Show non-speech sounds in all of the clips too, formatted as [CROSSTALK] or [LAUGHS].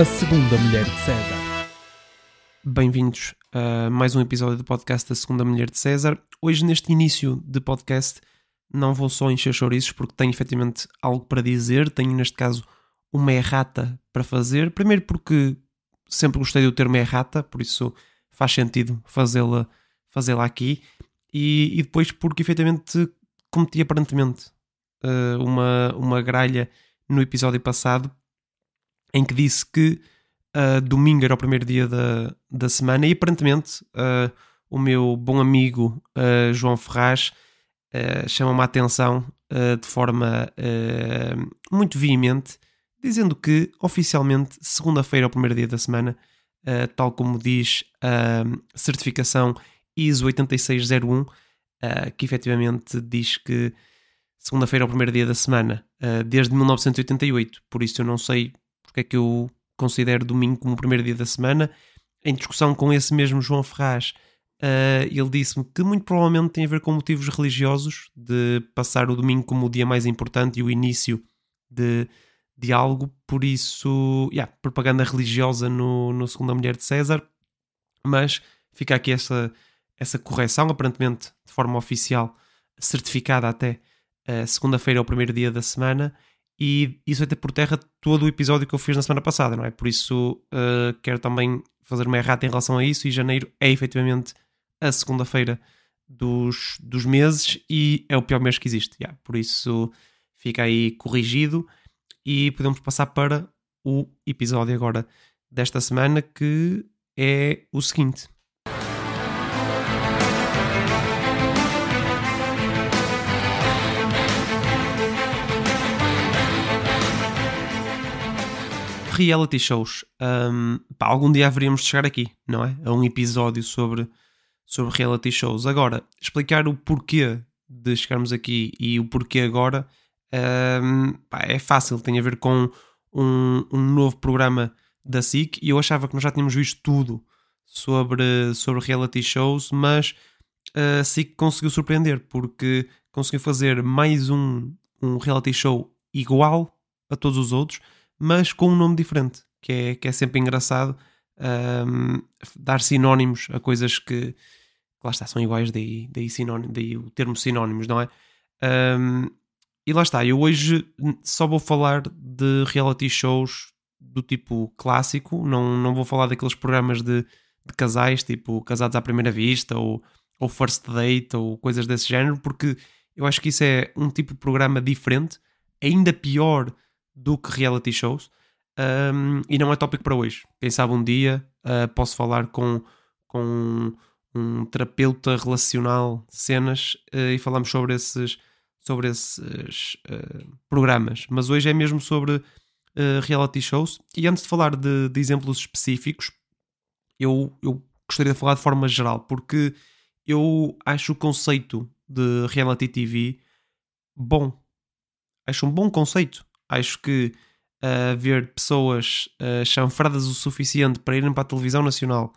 a segunda mulher de César. Bem-vindos a mais um episódio do podcast da Segunda Mulher de César. Hoje, neste início de podcast, não vou só encher chouriços porque tenho efetivamente algo para dizer. Tenho, neste caso, uma errata para fazer. Primeiro porque sempre gostei do termo errata, por isso faz sentido fazê-la fazê aqui. E, e, depois porque efetivamente cometi aparentemente uh, uma, uma gralha no episódio passado em que disse que uh, domingo era o primeiro dia da, da semana e aparentemente uh, o meu bom amigo uh, João Ferraz chama-me a atenção de forma muito veemente, dizendo que oficialmente segunda-feira é o primeiro dia da semana, tal como diz a certificação ISO 8601, que efetivamente diz que segunda-feira é o primeiro dia da semana, desde 1988, por isso eu não sei porque é que eu considero domingo como o primeiro dia da semana. Em discussão com esse mesmo João Ferraz, uh, ele disse-me que muito provavelmente tem a ver com motivos religiosos, de passar o domingo como o dia mais importante e o início de, de algo, por isso, yeah, propaganda religiosa no, no Segunda Mulher de César, mas fica aqui essa, essa correção, aparentemente de forma oficial, certificada até, uh, segunda-feira é o primeiro dia da semana, e isso vai ter por terra todo o episódio que eu fiz na semana passada, não é? Por isso uh, quero também fazer uma errata em relação a isso e janeiro é efetivamente a segunda-feira dos, dos meses e é o pior mês que existe. Yeah. Por isso fica aí corrigido e podemos passar para o episódio agora desta semana que é o seguinte. Reality shows. Um, pá, algum dia haveríamos de chegar aqui, não é? A um episódio sobre, sobre reality shows. Agora, explicar o porquê de chegarmos aqui e o porquê agora um, pá, é fácil. Tem a ver com um, um novo programa da SIC e eu achava que nós já tínhamos visto tudo sobre, sobre reality shows, mas a SIC conseguiu surpreender porque conseguiu fazer mais um, um reality show igual a todos os outros mas com um nome diferente, que é, que é sempre engraçado um, dar sinónimos a coisas que, lá está, são iguais, daí, daí, sinónimo, daí o termo sinónimos, não é? Um, e lá está, eu hoje só vou falar de reality shows do tipo clássico, não, não vou falar daqueles programas de, de casais, tipo Casados à Primeira Vista ou, ou First Date ou coisas desse género, porque eu acho que isso é um tipo de programa diferente, ainda pior do que reality shows. Um, e não é tópico para hoje. Quem sabe um dia uh, posso falar com, com um terapeuta relacional cenas uh, e falamos sobre esses, sobre esses uh, programas. Mas hoje é mesmo sobre reality shows. E antes de falar de, de exemplos específicos, eu, eu gostaria de falar de forma geral, porque eu acho o conceito de reality TV bom. Acho um bom conceito. Acho que uh, ver pessoas uh, chanfradas o suficiente para irem para a televisão nacional,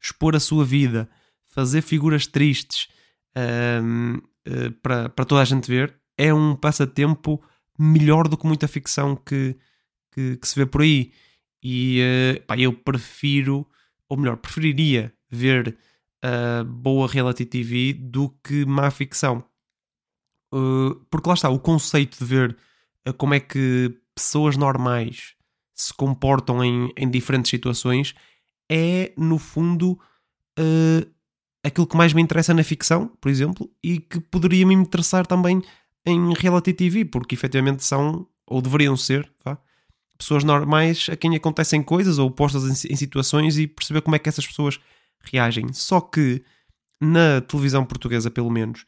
expor a sua vida, fazer figuras tristes uh, uh, para, para toda a gente ver, é um passatempo melhor do que muita ficção que, que, que se vê por aí. E uh, pá, eu prefiro, ou melhor, preferiria ver boa reality TV do que má ficção. Uh, porque lá está, o conceito de ver como é que pessoas normais se comportam em, em diferentes situações é, no fundo, uh, aquilo que mais me interessa na ficção, por exemplo, e que poderia me interessar também em reality TV, porque efetivamente são, ou deveriam ser, vá, pessoas normais a quem acontecem coisas ou postas em, em situações e perceber como é que essas pessoas reagem. Só que na televisão portuguesa, pelo menos,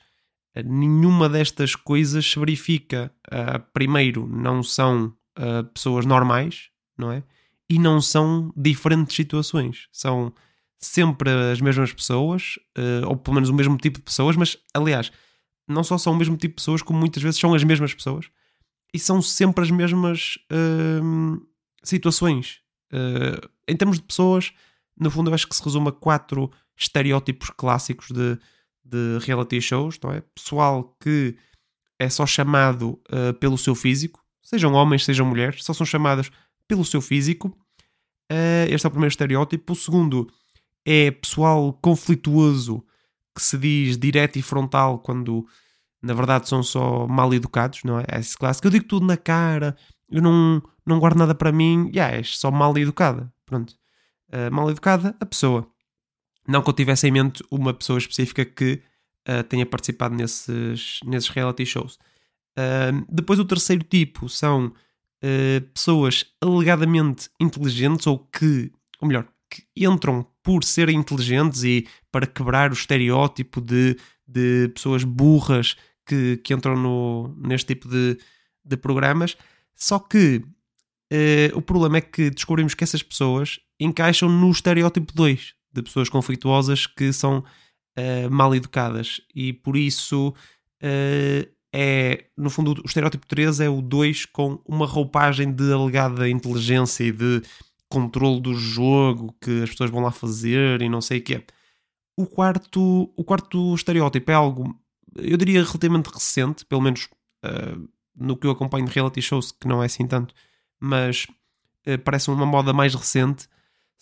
nenhuma destas coisas se verifica. Uh, primeiro, não são uh, pessoas normais, não é? E não são diferentes situações. São sempre as mesmas pessoas, uh, ou pelo menos o mesmo tipo de pessoas, mas aliás, não só são o mesmo tipo de pessoas, como muitas vezes são as mesmas pessoas e são sempre as mesmas situações. em termos de pessoas, no fundo, eu acho que se resume a quatro estereótipos clássicos de de reality shows, não é? Pessoal que é só chamado uh, pelo seu físico, sejam homens, sejam mulheres, só são chamadas pelo seu físico. Uh, este é o primeiro estereótipo. O segundo é pessoal conflituoso que se diz direto e frontal quando na verdade são só mal educados, não é? É esse clássico. Eu digo tudo na cara, eu não, não guardo nada para mim, yeah, és só mal educada. Pronto. Uh, mal educada, a pessoa. Não que eu tivesse em mente uma pessoa específica que uh, tenha participado nesses, nesses reality shows. Uh, depois, o terceiro tipo são pessoas alegadamente inteligentes ou que, ou melhor, que entram por serem inteligentes e para quebrar o estereótipo de, de pessoas burras que, que entram no, neste tipo de, de programas. Só que uh, o problema é que descobrimos que essas pessoas encaixam no estereótipo 2 de pessoas conflituosas que são uh, mal educadas e por isso uh, é, no fundo, o estereótipo 3 é o 2 com uma roupagem de alegada inteligência e de controle do jogo que as pessoas vão lá fazer e não sei o que é. O quarto, o quarto estereótipo é algo, eu diria, relativamente recente, pelo menos uh, no que eu acompanho de reality shows, que não é assim tanto, mas parece uma moda mais recente.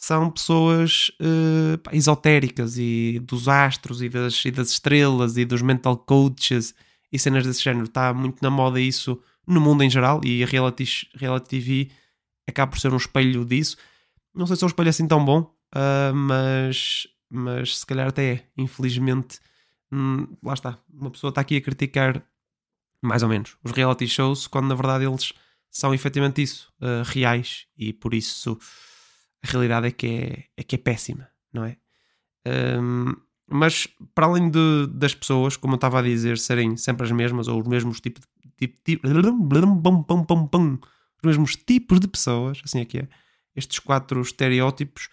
São pessoas uh, esotéricas e dos astros e das, e das estrelas e dos mental coaches e cenas desse género. Está muito na moda isso no mundo em geral e a reality, reality TV acaba por ser um espelho disso. Não sei se é um espelho assim tão bom, uh, mas, mas se calhar até é. Infelizmente, hum, lá está. Uma pessoa está aqui a criticar, mais ou menos, os reality shows, quando na verdade eles são efetivamente isso, uh, reais, e por isso a realidade é que é, é, que é péssima, não é? Um, mas para além de, das pessoas, como eu estava a dizer, serem sempre as mesmas ou os mesmos tipos de. Tipo, os mesmos tipos de pessoas, assim é que é, estes quatro estereótipos,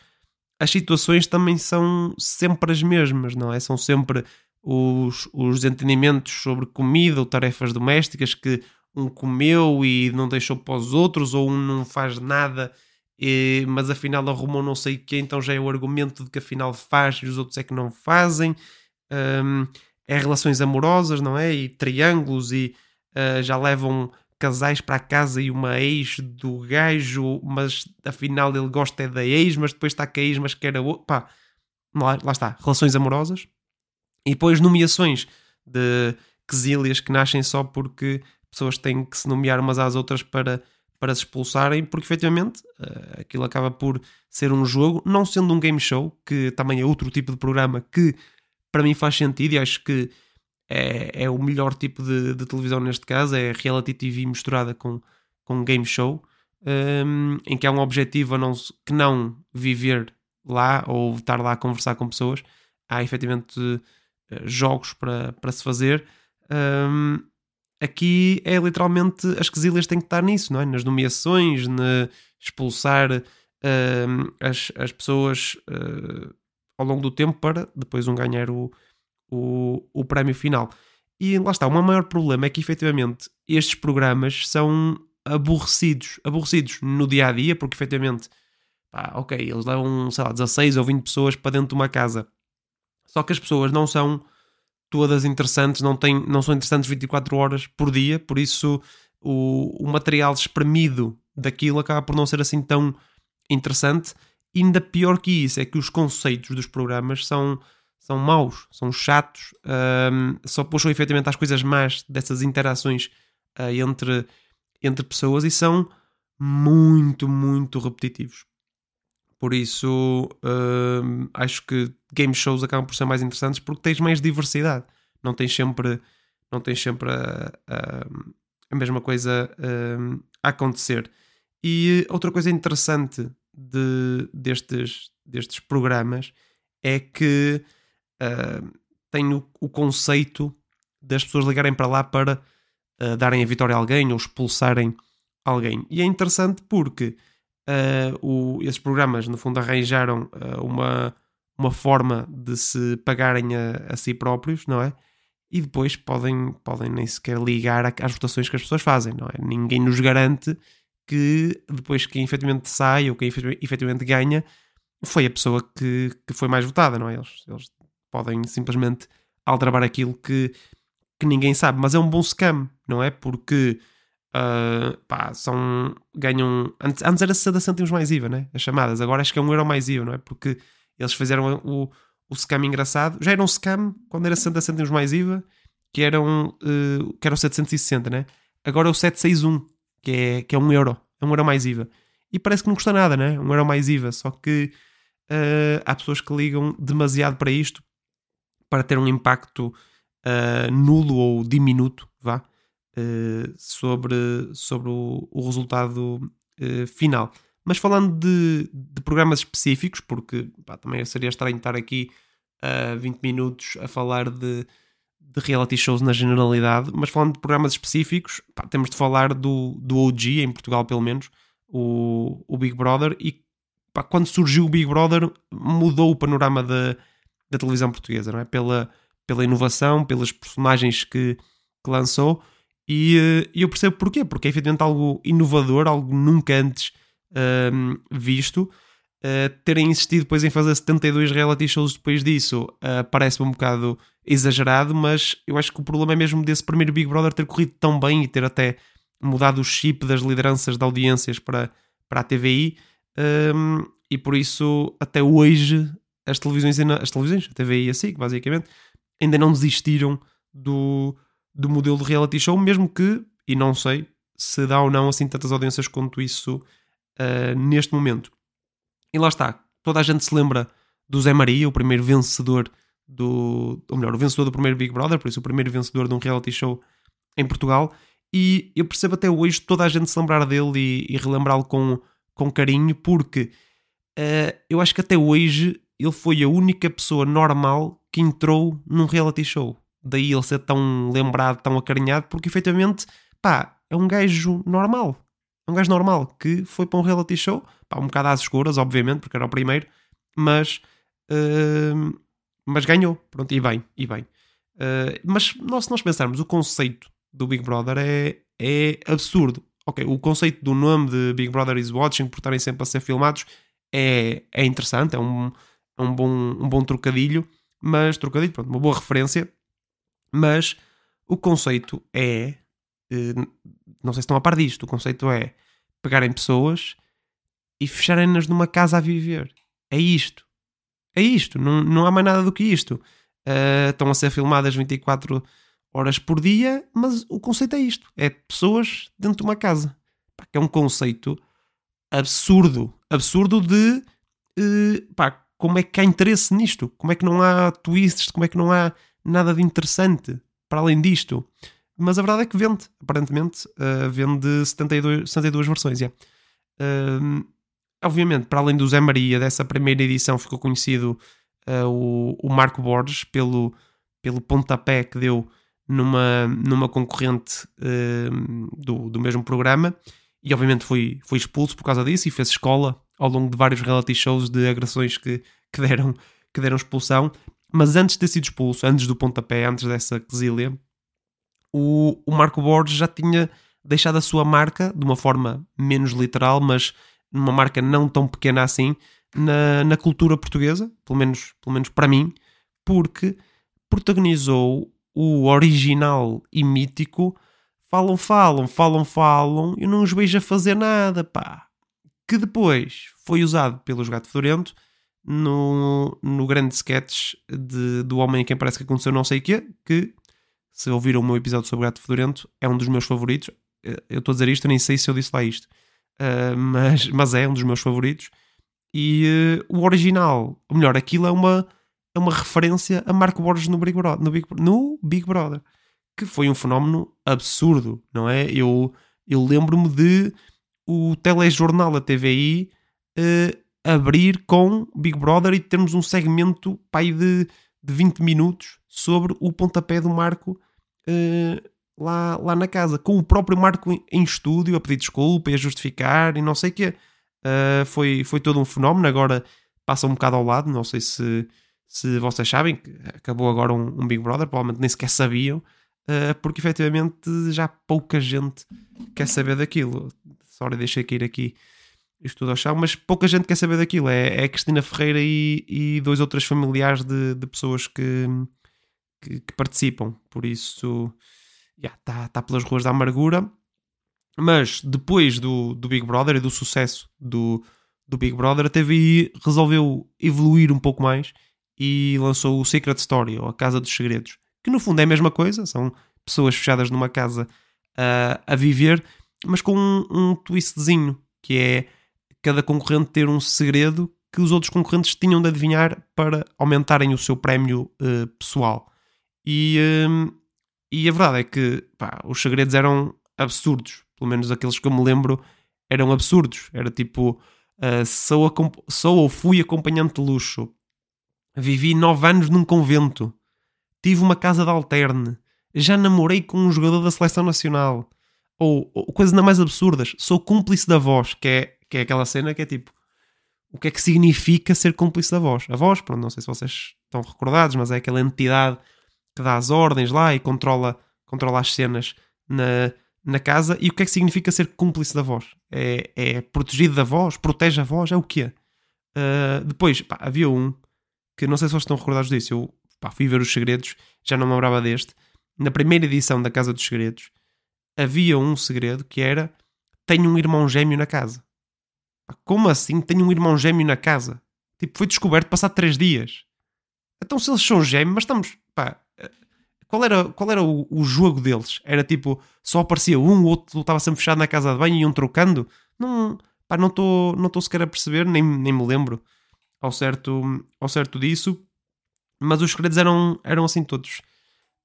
as situações também são sempre as mesmas, não é? São sempre os, os entendimentos sobre comida ou tarefas domésticas que um comeu e não deixou para os outros, ou um não faz nada, e, mas afinal arrumou não sei o que, então já é o argumento de que afinal faz e os outros é que não fazem. Um, é relações amorosas, não é? E triângulos, e uh, já levam casais para casa e uma ex do gajo, mas afinal ele gosta é da ex, mas depois está com a ex, mas quer a outra. Pá, lá, lá está, relações amorosas. E depois nomeações de quesílias que nascem só porque pessoas têm que se nomear umas às outras para, para se expulsarem, porque efetivamente uh, aquilo acaba por ser um jogo, não sendo um game show, que também é outro tipo de programa que para mim faz sentido e acho que é, é o melhor tipo de, de, televisão neste caso, é reality TV misturada com, com game show, um, em que há um objetivo não, que não viver lá ou estar lá a conversar com pessoas. Há efetivamente eh, jogos para, para se fazer. Um, aqui é literalmente as quesilhas têm que estar nisso, não é? Nas nomeações, na expulsar um, as, as pessoas uh, ao longo do tempo para depois um ganhar o, o, o prémio final. E lá está, o meu maior problema é que efetivamente estes programas são aborrecidos, aborrecidos no dia a dia, porque efetivamente, pá, ok, eles levam, sei lá, 16 ou 20 pessoas para dentro de uma casa. Só que as pessoas não são todas interessantes, não, têm, não são interessantes 24 horas por dia, por isso o, o material espremido daquilo acaba por não ser assim tão interessante. Ainda pior que isso é que os conceitos dos programas são são maus, são chatos, um, só puxam efetivamente às coisas más dessas interações uh, entre, entre pessoas e são muito, muito repetitivos. Por isso, um, acho que game shows acabam por ser mais interessantes porque tens mais diversidade. Não tens sempre, não tens sempre a, a, a mesma coisa um, a acontecer. E outra coisa interessante de, destes, destes programas é que uh, tem o, o, conceito das pessoas ligarem para lá para uh, darem a vitória a alguém ou expulsarem alguém. E é interessante porque uh, o, esses programas, no fundo, arranjaram uma, uma forma de se pagarem a, a, si próprios, não é? E depois podem, podem nem sequer ligar às votações que as pessoas fazem, não é? Ninguém nos garante que depois quem efetivamente sai ou quem efetivamente ganha foi a pessoa que, que foi mais votada, não é? Eles, eles podem simplesmente aldrabar aquilo que, que ninguém sabe. Mas é um bom scam, não é? Porque Uh, pá, são. ganham. Antes, antes era 60 cêntimos mais IVA, né? As chamadas. Agora acho que é um euro mais IVA, não é? Porque eles fizeram o, o scam engraçado. Já era um scam quando era 60 cêntimos mais IVA, que eram, uh, que eram 760, né? Agora é o 761, que é, que é um euro. É um euro mais IVA. E parece que não custa nada, né? Um euro mais IVA. Só que uh, há pessoas que ligam demasiado para isto para ter um impacto nulo ou diminuto, vá eh, sobre, sobre o, o resultado uh, final. Mas falando de, de programas específicos, porque pá, também seria estranho estar aqui a uh, 20 minutos a falar de, de reality shows na generalidade, mas falando de programas específicos, pá, temos de falar do, do OG, em Portugal pelo menos, o, o Big Brother, e pá, quando surgiu o Big Brother mudou o panorama da, da televisão portuguesa, não é? Pela, pela inovação, pelas personagens que, que lançou e uh, eu percebo porquê, porque é efetivamente algo inovador, algo nunca antes visto. Uh, terem insistido depois em fazer 72 reality shows depois disso uh, parece-me um bocado exagerado, mas eu acho que o problema é mesmo desse primeiro Big Brother ter corrido tão bem e ter até mudado o chip das lideranças de audiências para, para a TVI. Um, e por isso, até hoje, as televisões, as televisões, a TVI e a SIC, basicamente, ainda não desistiram do, do modelo de reality show, mesmo que, e não sei se dá ou não assim tantas audiências quanto isso uh, neste momento. E lá está, toda a gente se lembra do Zé Maria, o primeiro vencedor do. Ou melhor, o vencedor do primeiro Big Brother, por isso o primeiro vencedor de um reality show em Portugal. E eu percebo até hoje toda a gente se lembrar dele e, e relembrá-lo com, com carinho, porque uh, eu acho que até hoje ele foi a única pessoa normal que entrou num reality show daí ele ser tão lembrado, tão acarinhado, porque efetivamente, pá, é um gajo normal. É um gajo normal que foi para um reality show, pá, um bocado às escuras, obviamente, porque era o primeiro, mas, uh, mas ganhou. Pronto, e bem, e bem. Uh, mas nós, se nós pensarmos, o conceito do Big Brother é, é absurdo. Ok, o conceito do nome de Big Brother is Watching, por estarem sempre a ser filmados, é, é interessante, é um, é um, bom, um bom trocadilho, mas trocadilho, pronto, uma boa referência mas o conceito é. Eh, não sei se estão a par disto. O conceito é pegarem pessoas e fecharem-nas numa casa a viver. É isto. É isto. Não, não há mais nada do que isto. Uh, estão a ser filmadas 24 horas por dia, mas o conceito é isto: é pessoas dentro de uma casa. Que é um conceito absurdo. Absurdo de. Uh, pá, como é que há interesse nisto? Como é que não há twists? Como é que não há nada de interessante para além disto. Mas a verdade é que vende, aparentemente, uh, vende 72, 72 versões. Yeah. Uh, obviamente, para além do Zé Maria, dessa primeira edição ficou conhecido uh, o, o, Marco Borges pelo, pelo pontapé que deu numa, numa concorrente do, do mesmo programa e obviamente foi, foi expulso por causa disso e fez escola ao longo de vários reality shows de agressões que, que, deram, que deram expulsão. Mas antes de ter sido expulso, antes do pontapé, antes dessa quesilha, o, o Marco Borges já tinha deixado a sua marca de uma forma menos literal, mas numa marca não tão pequena assim, na, na cultura portuguesa, pelo menos, pelo menos para mim, porque protagonizou o original e mítico Falam, falam, falam, falam, eu não os vejo a fazer nada, pá. Que depois foi usado pelos Gato Fedorento no, no grande sketch de, do homem a quem parece que aconteceu não sei quê, que se ouviram o meu episódio sobre Gato Fedorento, é um dos meus favoritos. Eh, eu estou a dizer isto, nem sei se eu disse lá isto, uh, mas, [LAUGHS] mas é um dos meus favoritos. E uh, o original, ou melhor, aquilo é uma, é uma referência a Marco Borges no Big, Brother, no, Big, no Big Brother, que foi um fenómeno absurdo, não é? Eu, eu lembro-me de o telejornal da TVI uh, abrir com Big Brother e termos um segmento pai, de, de 20 minutos sobre o pontapé do Marco uh, lá, lá na casa, com o próprio Marco em, estúdio a pedir desculpa e a justificar e não sei o quê. Uh, foi, foi todo um fenómeno. Agora passa um bocado ao lado, não sei se, se vocês sabem que acabou agora um, um Big Brother, provavelmente nem sequer sabiam, uh, porque efetivamente já pouca gente quer saber daquilo. Sorry, deixei cair aqui isto tudo ao chão, mas pouca gente quer saber daquilo. É, é Cristina Ferreira e, e dois ou três familiares de, de pessoas que, que, que, participam. Por isso, está yeah, tá pelas ruas da amargura. Mas depois do, do Big Brother e do sucesso do, do Big Brother, a TVI resolveu evoluir um pouco mais e lançou o Secret Story, ou a Casa dos Segredos, que no fundo é a mesma coisa, são pessoas fechadas numa casa uh, a viver, mas com um, um twistzinho, que é cada concorrente ter um segredo que os outros concorrentes tinham de adivinhar para aumentarem o seu prémio uh, pessoal. E, uh, e a verdade é que pá, os segredos eram absurdos, pelo menos aqueles que eu me lembro eram absurdos. Era tipo: uh, sou, sou ou fui acompanhante de luxo, vivi nove anos num convento, tive uma casa de alterne, já namorei com um jogador da seleção nacional. Ou, ou coisas ainda mais absurdas, sou cúmplice da voz, que é, que é aquela cena que é tipo o que é que significa ser cúmplice da voz. A voz, pronto, não sei se vocês estão recordados, mas é aquela entidade que dá as ordens lá e controla, controla as cenas na, na casa. E o que é que significa ser cúmplice da voz? É, é protegido da voz? Protege a voz? É o quê? Uh, depois, pá, havia um que não sei se vocês estão recordados disso. Eu pá, fui ver os segredos, já não me lembrava deste. Na primeira edição da Casa dos Segredos, havia um segredo que era: tenho um irmão gêmeo na casa. Como assim tenho um irmão gêmeo na casa? Tipo, foi descoberto passado três dias. Então, se eles são gêmeos, mas estamos. Pá, qual era, qual era o, o, jogo deles? Era tipo, só aparecia um, o outro estava sempre fechado na casa de banho e iam trocando? Não, pá, não estou não sequer a perceber, nem, nem me lembro ao certo, ao certo disso. Mas os segredos eram, eram assim todos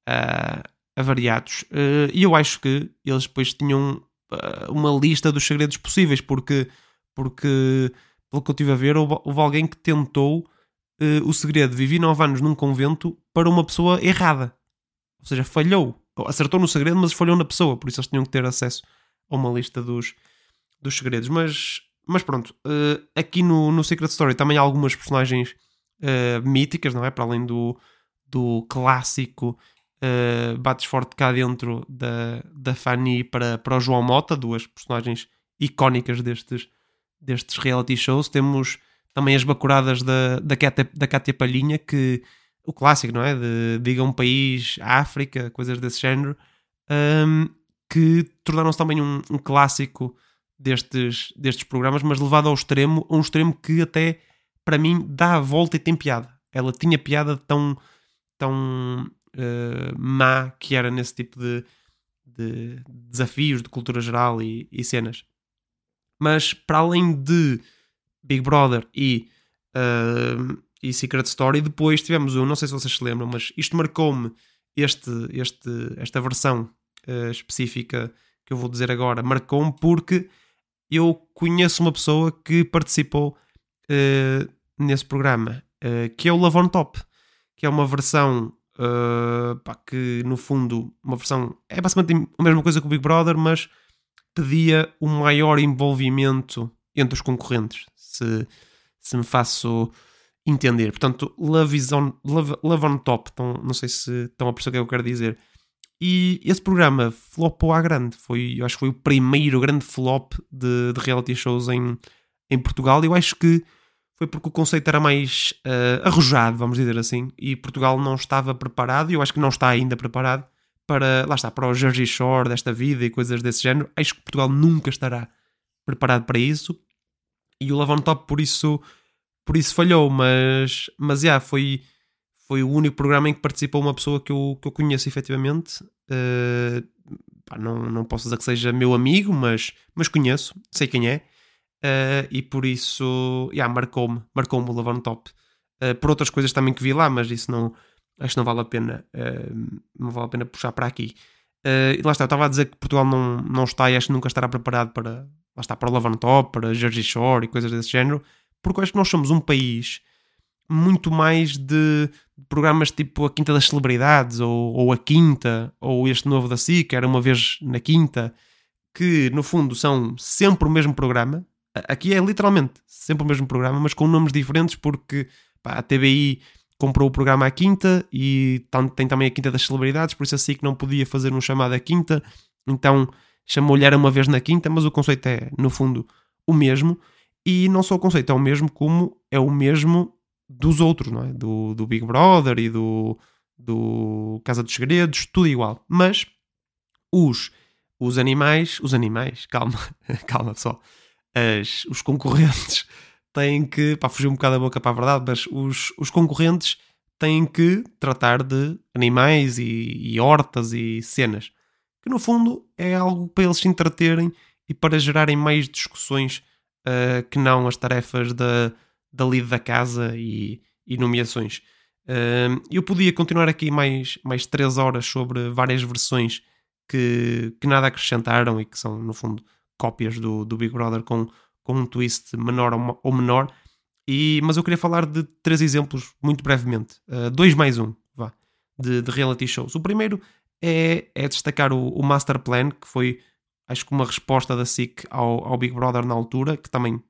uh, avariados. Uh, e eu acho que eles depois tinham uh, uma lista dos segredos possíveis, porque porque, pelo que eu estive a ver, houve, houve alguém que tentou uh, o segredo. Vivi nove anos num convento para uma pessoa errada. Ou seja, falhou. Acertou no segredo, mas falhou na pessoa. Por isso eles tinham que ter acesso a uma lista dos, dos segredos. Mas, mas pronto, uh, aqui no, no Secret Story também há algumas personagens uh, míticas, não é? Para além do, do clássico uh, bates forte cá dentro da, da Fanny para, para o João Mota, duas personagens icónicas destes, destes reality shows. Temos também as bacuradas da, da, Cátia, da Cátia Palhinha, que o clássico, não é? De diga um país, África, coisas desse género, um, que tornaram-se também um, um, clássico destes, destes programas, mas levado ao extremo, a um extremo que até para mim dá a volta e tem piada. Ela tinha piada tão, tão uh, má que era nesse tipo de, de desafios de cultura geral e, e cenas. Mas para além de Big Brother e, uh, e Secret Story, depois tivemos o, não sei se vocês se lembram, mas isto marcou-me este, este, esta versão uh, específica que eu vou dizer agora, marcou-me porque eu conheço uma pessoa que participou uh, nesse programa, que é o Love on Top, que é uma versão uh, pá, que no fundo, uma versão é basicamente a mesma coisa que o Big Brother, mas pedia um maior envolvimento entre os concorrentes, se, se me faço entender. Portanto, Love, on, Love, Love on Top, então, não sei se estão a perceber o que eu quero dizer. E esse programa flopou à grande. Foi, eu acho que foi o primeiro grande flop de, de reality shows em, em Portugal. Eu acho que foi porque o conceito era mais uh, arrojado, vamos dizer assim, e Portugal não estava preparado, e eu acho que não está ainda preparado para, lá está, para o Jersey Shore desta vida e coisas desse género. Acho que Portugal nunca estará preparado para isso. E o Love Top por isso, por isso falhou, mas, mas yeah, foi, foi o único programa em que participou uma pessoa que eu, que eu conheço efetivamente. Uh, pá, não, não posso dizer que seja meu amigo, mas, mas conheço, sei quem é. Uh, e por isso, yeah, marcou-me, marcou-me o Love Top. Uh, por outras coisas também que vi lá, mas isso não, acho que não vale a pena, uh, não vale a pena puxar para aqui. Uh, e lá está, eu estava a dizer que Portugal não, não está e acho que nunca estará preparado para, lá está, para o Love Top, para Jersey Shore e coisas desse género, porque acho que nós somos um país muito mais de programas tipo a Quinta das Celebridades ou, ou a Quinta ou este novo da SIC, era uma vez na Quinta, que no fundo são sempre o mesmo programa. Aqui é literalmente sempre o mesmo programa, mas com nomes diferentes, porque pá, a TBI comprou o programa à quinta e tem também a quinta das celebridades, por isso assim que não podia fazer um chamado à quinta, então chamou-lhe era uma vez na quinta, mas o conceito é, no fundo, o mesmo. E não só o conceito é o mesmo, como é o mesmo dos outros, não é? Do, do Big Brother e do, do Casa dos Segredos, tudo igual. Mas os os animais, os animais, calma, [LAUGHS] calma só, As, os concorrentes têm que, pá, fugir um bocado a boca para a verdade, mas os, os concorrentes têm que tratar de animais e, e hortas e cenas, que no fundo é algo para eles se entreterem e para gerarem mais discussões uh, que não as tarefas da, da lida da casa e, e nomeações. Uh, eu podia continuar aqui mais, mais três horas sobre várias versões que, que nada acrescentaram e que são, no fundo, cópias do, do Big Brother com, com um twist menor ou menor. E, mas eu queria falar de três exemplos muito brevemente. Uh, dois mais um, vá, de, de reality shows. O primeiro é, é destacar o, o, Master Plan, que foi, acho que uma resposta da SIC ao, ao Big Brother na altura, que também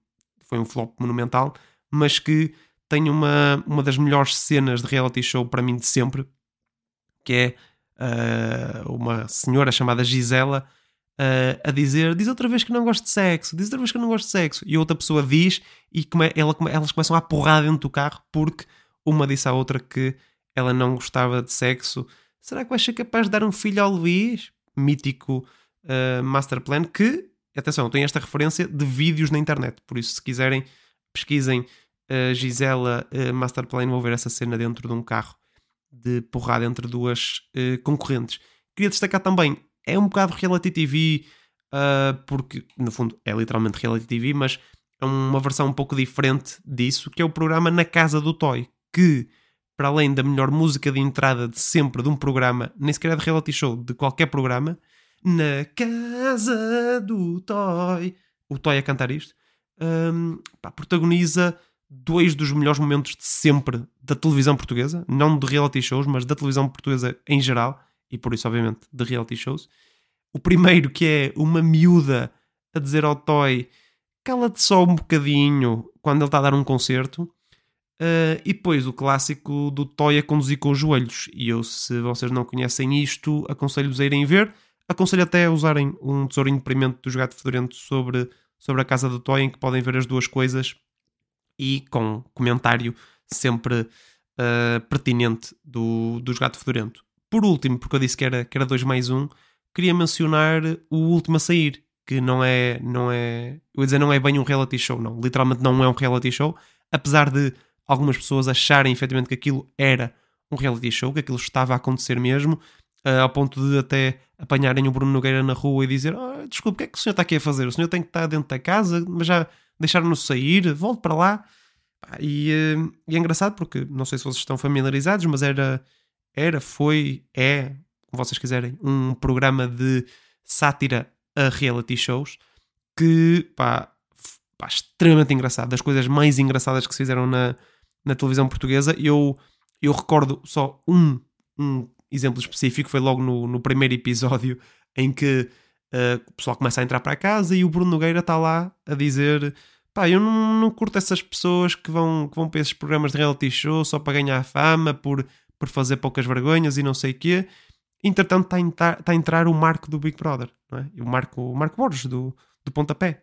foi um flop monumental, mas que tem uma, uma das melhores cenas de reality show para mim de sempre, que é uh, uma senhora chamada Gisela uh, a dizer: Diz outra vez que não gosto de sexo, diz outra vez que não gosto de sexo. E outra pessoa diz, e come, ela, elas começam a porrar dentro do carro porque uma disse à outra que ela não gostava de sexo. Será que vai ser capaz de dar um filho ao Luís? Mítico uh, Master Plan, que, atenção, tem esta referência de vídeos na internet. Por isso, se quiserem, pesquisem uh, Gisela uh, Master Plan, vão ver essa cena dentro de um carro de porrada entre duas uh, concorrentes. Queria destacar também, é um bocado reality TV, uh, porque no fundo é literalmente reality TV, mas é uma versão um pouco diferente disso, que é o programa Na Casa do Toy, que para além da melhor música de entrada de sempre de um programa, nem sequer é de reality show, de qualquer programa, Na Casa do Toy, o Toy a cantar isto, um, pá, protagoniza dois dos melhores momentos de sempre da televisão portuguesa, não de reality shows, mas da televisão portuguesa em geral, e por isso, obviamente, de reality shows. O primeiro, que é uma miúda a dizer ao Toy cala-te só um bocadinho quando ele está a dar um concerto. Uh, e depois o clássico do Toy a conduzir com os joelhos. E eu, se vocês não conhecem isto, aconselho-vos a irem ver. Aconselho até a usarem um tesourinho deprimente do Gato Fedorento sobre, sobre a casa do Toy, em que podem ver as duas coisas e com comentário sempre uh, pertinente do, do Gato Fedorento. Por último, porque eu disse que era, que era 2 mais 1, um, queria mencionar o último a sair, que não é, não é, eu ia dizer, não é bem um reality show, não, literalmente não é um reality show, apesar de algumas pessoas acharem efetivamente que aquilo era um reality show, que aquilo estava a acontecer mesmo, uh, ao ponto de até apanharem o Bruno Nogueira na rua e dizer: oh, Desculpe, o que é que o senhor está aqui a fazer? O senhor tem que estar dentro da casa, mas já deixaram-no sair, volte para lá. E, eh, e, é engraçado porque, não sei se vocês estão familiarizados, mas era, era foi, é, como vocês quiserem, um programa de sátira a reality shows que, pá, pá extremamente engraçado. Das coisas mais engraçadas que se fizeram na, na televisão portuguesa. Eu, eu recordo só um, um exemplo específico, foi logo no, no primeiro episódio [LAUGHS] em que Uh, o pessoal começa a entrar para casa e o Bruno Nogueira está lá a dizer: pá, eu não, não curto essas pessoas que vão, que vão para esses programas de reality show só para ganhar fama, por, por fazer poucas vergonhas e não sei o quê. Entretanto, está a, entrar, está a entrar o Marco do Big Brother, não é? o Marco, o Marco Borges do, do Pontapé.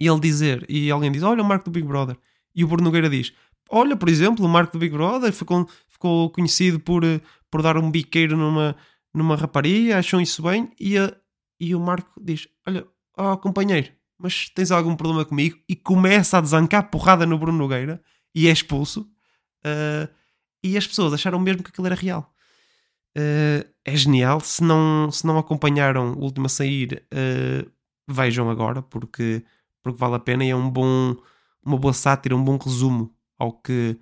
E ele dizer, e alguém diz: Olha o Marco do Big Brother. E o Bruno Nogueira diz: Olha, por exemplo, o Marco do Big Brother ficou, ficou conhecido por, por dar um biqueiro numa, numa rapariga, acham isso bem. E a, e o Marco diz: Olha, oh, companheiro, mas tens algum problema comigo? E começa a desancar porrada no Bruno Nogueira e é expulso. Uh, e as pessoas acharam mesmo que aquilo era real. Uh, é genial. Se não, se não acompanharam o último a sair, uh, vejam agora, porque, porque vale a pena e é um bom, uma boa sátira, um bom resumo ao que,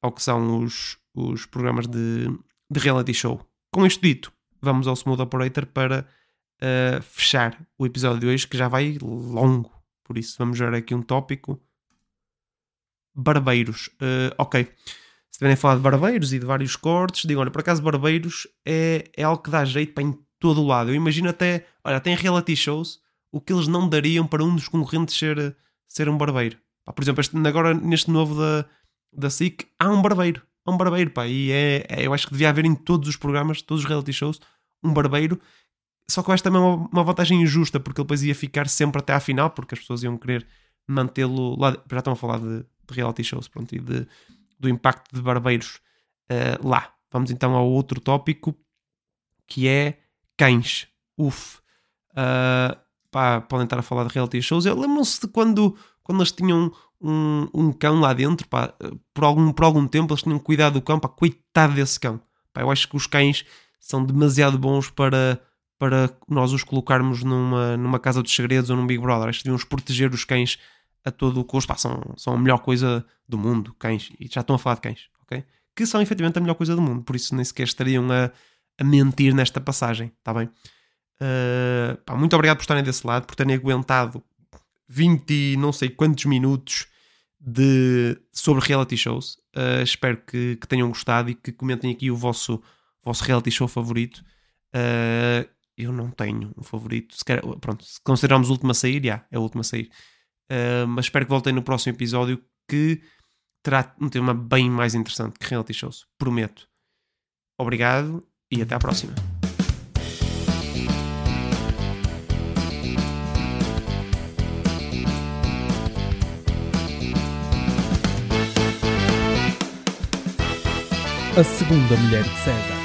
ao que são os, os programas de, de reality show. Com isto dito, vamos ao Smooth Operator para uh, fechar o episódio de hoje, que já vai longo. Por isso, vamos ver aqui um tópico. Barbeiros. Ok. Se tiverem a falar de barbeiros e de vários cortes, digam, olha, por acaso barbeiros é, é algo que dá jeito para em todo o lado. Eu imagino até, olha, tem reality shows, o que eles não dariam para um dos concorrentes ser, ser um barbeiro. Pá, por exemplo, este, agora neste novo da, da SIC, há um barbeiro. Há um barbeiro, pá, e é, é, eu acho que devia haver em todos os programas, todos os reality shows, um barbeiro só que eu acho também uma, uma vantagem injusta, porque ele depois ia ficar sempre até à final, porque as pessoas iam querer mantê-lo lá. Já estão a falar de, de reality shows, pronto, e de, do impacto de barbeiros uh, lá. Vamos então ao outro tópico, que é cães. Uf. Uh, pá, podem estar a falar de reality shows. Lembram-se de quando, quando eles tinham um, um cão lá dentro, pá, por, algum, por algum tempo eles tinham cuidado do cão, pá, coitado desse cão. Pá, eu acho que os cães são demasiado bons para, para nós os colocarmos numa, numa casa dos segredos ou num Big Brother. Acho que devíamos proteger os cães a todo o custo. Pá, são, são a melhor coisa do mundo, cães. E já estão a falar de cães, ok? Que são efetivamente a melhor coisa do mundo. Por isso nem sequer estariam a, a mentir nesta passagem, está bem? Uh, pá, muito obrigado por estarem desse lado, por terem aguentado 20 e não sei quantos minutos de, sobre reality shows. Uh, espero que, que, tenham gostado e que comentem aqui o vosso, vosso reality show favorito. Uh, eu não tenho um favorito. Se, quer, pronto, se considerarmos o último a sair, já, é o último a sair. Uh, mas espero que voltem no próximo episódio que terá um tema bem mais interessante que reality shows. Prometo. Obrigado e até à próxima. A segunda mulher de César.